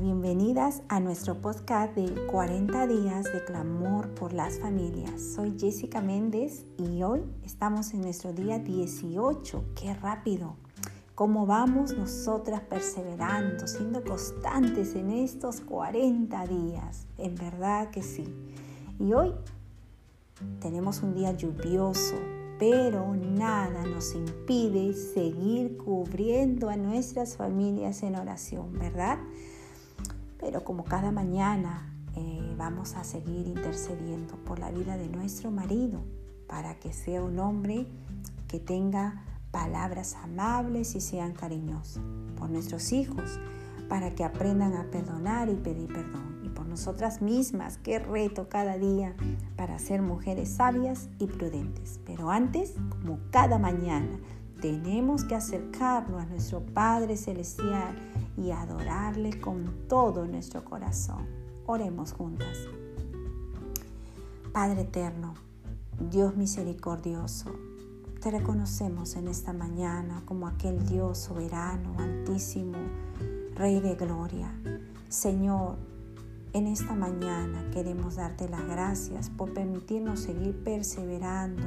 bienvenidas a nuestro podcast de 40 días de clamor por las familias. Soy Jessica Méndez y hoy estamos en nuestro día 18. ¡Qué rápido! ¿Cómo vamos nosotras perseverando, siendo constantes en estos 40 días? En verdad que sí. Y hoy tenemos un día lluvioso, pero nada nos impide seguir cubriendo a nuestras familias en oración, ¿verdad? Pero como cada mañana eh, vamos a seguir intercediendo por la vida de nuestro marido para que sea un hombre que tenga palabras amables y sean cariñosos, por nuestros hijos para que aprendan a perdonar y pedir perdón por nosotras mismas. Qué reto cada día para ser mujeres sabias y prudentes. Pero antes, como cada mañana, tenemos que acercarnos a nuestro Padre Celestial y adorarle con todo nuestro corazón. Oremos juntas. Padre eterno, Dios misericordioso, te reconocemos en esta mañana como aquel Dios soberano, altísimo, Rey de gloria. Señor, en esta mañana queremos darte las gracias por permitirnos seguir perseverando,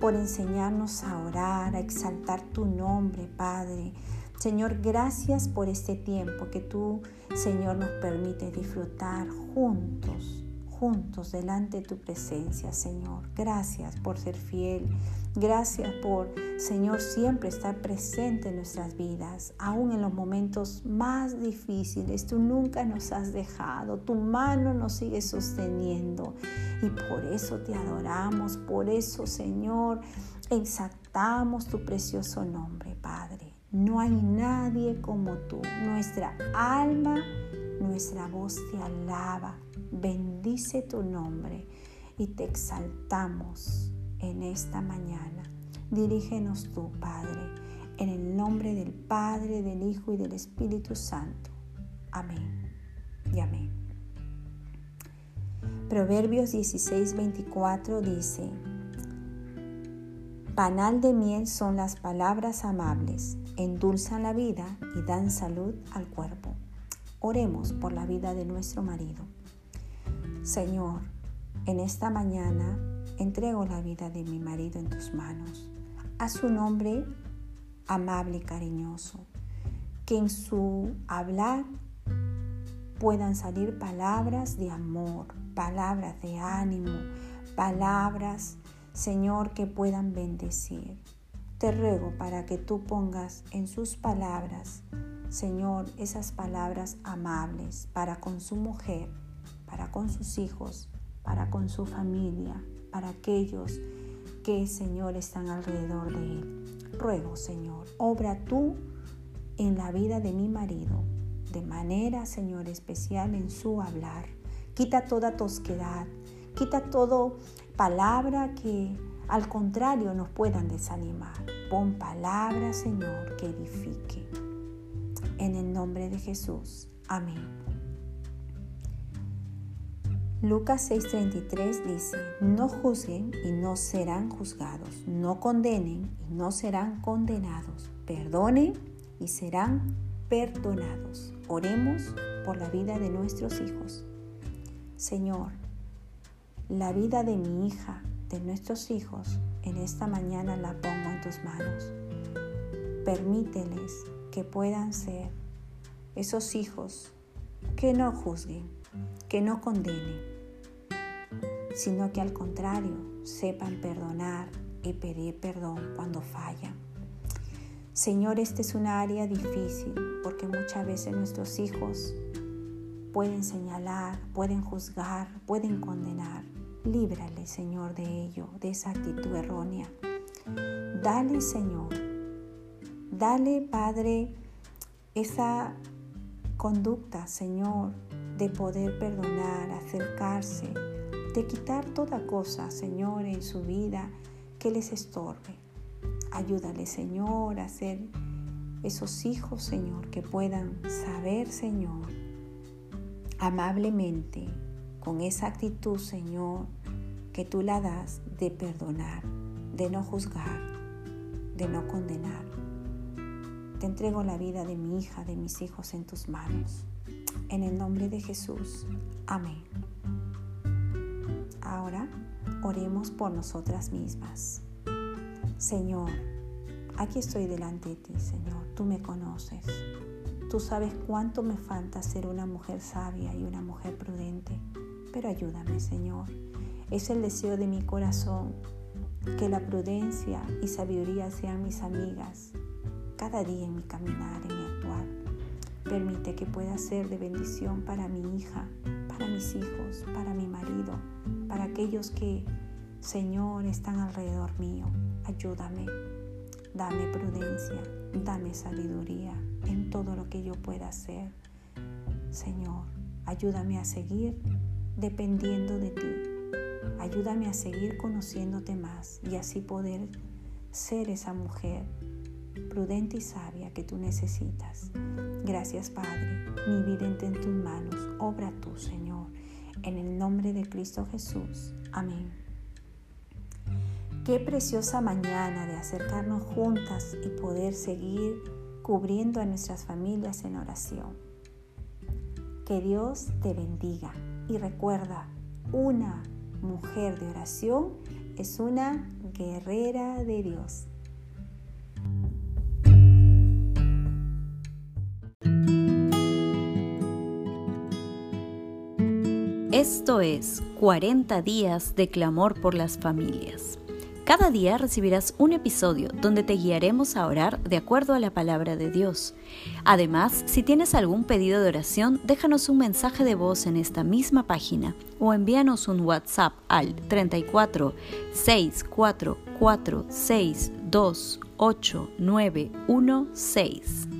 por enseñarnos a orar, a exaltar tu nombre, Padre. Señor, gracias por este tiempo que tú, Señor, nos permite disfrutar juntos juntos delante de tu presencia, Señor. Gracias por ser fiel. Gracias por, Señor, siempre estar presente en nuestras vidas, aún en los momentos más difíciles. Tú nunca nos has dejado, tu mano nos sigue sosteniendo. Y por eso te adoramos, por eso, Señor, exaltamos tu precioso nombre, Padre. No hay nadie como tú. Nuestra alma nuestra voz te alaba, bendice tu nombre y te exaltamos en esta mañana. Dirígenos tú, Padre, en el nombre del Padre, del Hijo y del Espíritu Santo. Amén y amén. Proverbios 16, 24 dice, Panal de miel son las palabras amables, endulzan la vida y dan salud al cuerpo. Oremos por la vida de nuestro marido. Señor, en esta mañana entrego la vida de mi marido en tus manos. A su nombre amable y cariñoso. Que en su hablar puedan salir palabras de amor, palabras de ánimo, palabras, Señor, que puedan bendecir. Te ruego para que tú pongas en sus palabras Señor, esas palabras amables para con su mujer, para con sus hijos, para con su familia, para aquellos que, Señor, están alrededor de él. Ruego, Señor, obra tú en la vida de mi marido, de manera, Señor, especial en su hablar. Quita toda tosquedad, quita todo palabra que al contrario nos puedan desanimar. Pon palabra, Señor, que edifique en el nombre de Jesús. Amén. Lucas 6:33 dice, no juzguen y no serán juzgados, no condenen y no serán condenados, perdonen y serán perdonados. Oremos por la vida de nuestros hijos. Señor, la vida de mi hija, de nuestros hijos, en esta mañana la pongo en tus manos. Permíteles que puedan ser esos hijos que no juzguen, que no condenen, sino que al contrario sepan perdonar y pedir perdón cuando fallan. Señor, esta es una área difícil porque muchas veces nuestros hijos pueden señalar, pueden juzgar, pueden condenar. Líbrale, Señor, de ello, de esa actitud errónea. Dale, Señor, Dale, Padre, esa conducta, Señor, de poder perdonar, acercarse, de quitar toda cosa, Señor, en su vida que les estorbe. Ayúdale, Señor, a ser esos hijos, Señor, que puedan saber, Señor, amablemente, con esa actitud, Señor, que tú la das de perdonar, de no juzgar, de no condenar. Te entrego la vida de mi hija, de mis hijos en tus manos. En el nombre de Jesús. Amén. Ahora oremos por nosotras mismas. Señor, aquí estoy delante de ti, Señor. Tú me conoces. Tú sabes cuánto me falta ser una mujer sabia y una mujer prudente. Ayúdame, Señor. Es el deseo de mi corazón que la prudencia y sabiduría sean mis amigas cada día en mi caminar, en mi actuar. Permite que pueda ser de bendición para mi hija, para mis hijos, para mi marido, para aquellos que, Señor, están alrededor mío. Ayúdame, dame prudencia, dame sabiduría en todo lo que yo pueda hacer. Señor, ayúdame a seguir dependiendo de ti. Ayúdame a seguir conociéndote más y así poder ser esa mujer prudente y sabia que tú necesitas. Gracias Padre, mi vida entre en tus manos, obra tú Señor, en el nombre de Cristo Jesús. Amén. Qué preciosa mañana de acercarnos juntas y poder seguir cubriendo a nuestras familias en oración. Que Dios te bendiga y recuerda, una mujer de oración es una guerrera de Dios. Esto es 40 días de clamor por las familias. Cada día recibirás un episodio donde te guiaremos a orar de acuerdo a la palabra de Dios. Además, si tienes algún pedido de oración, déjanos un mensaje de voz en esta misma página o envíanos un WhatsApp al 34 644 628 916.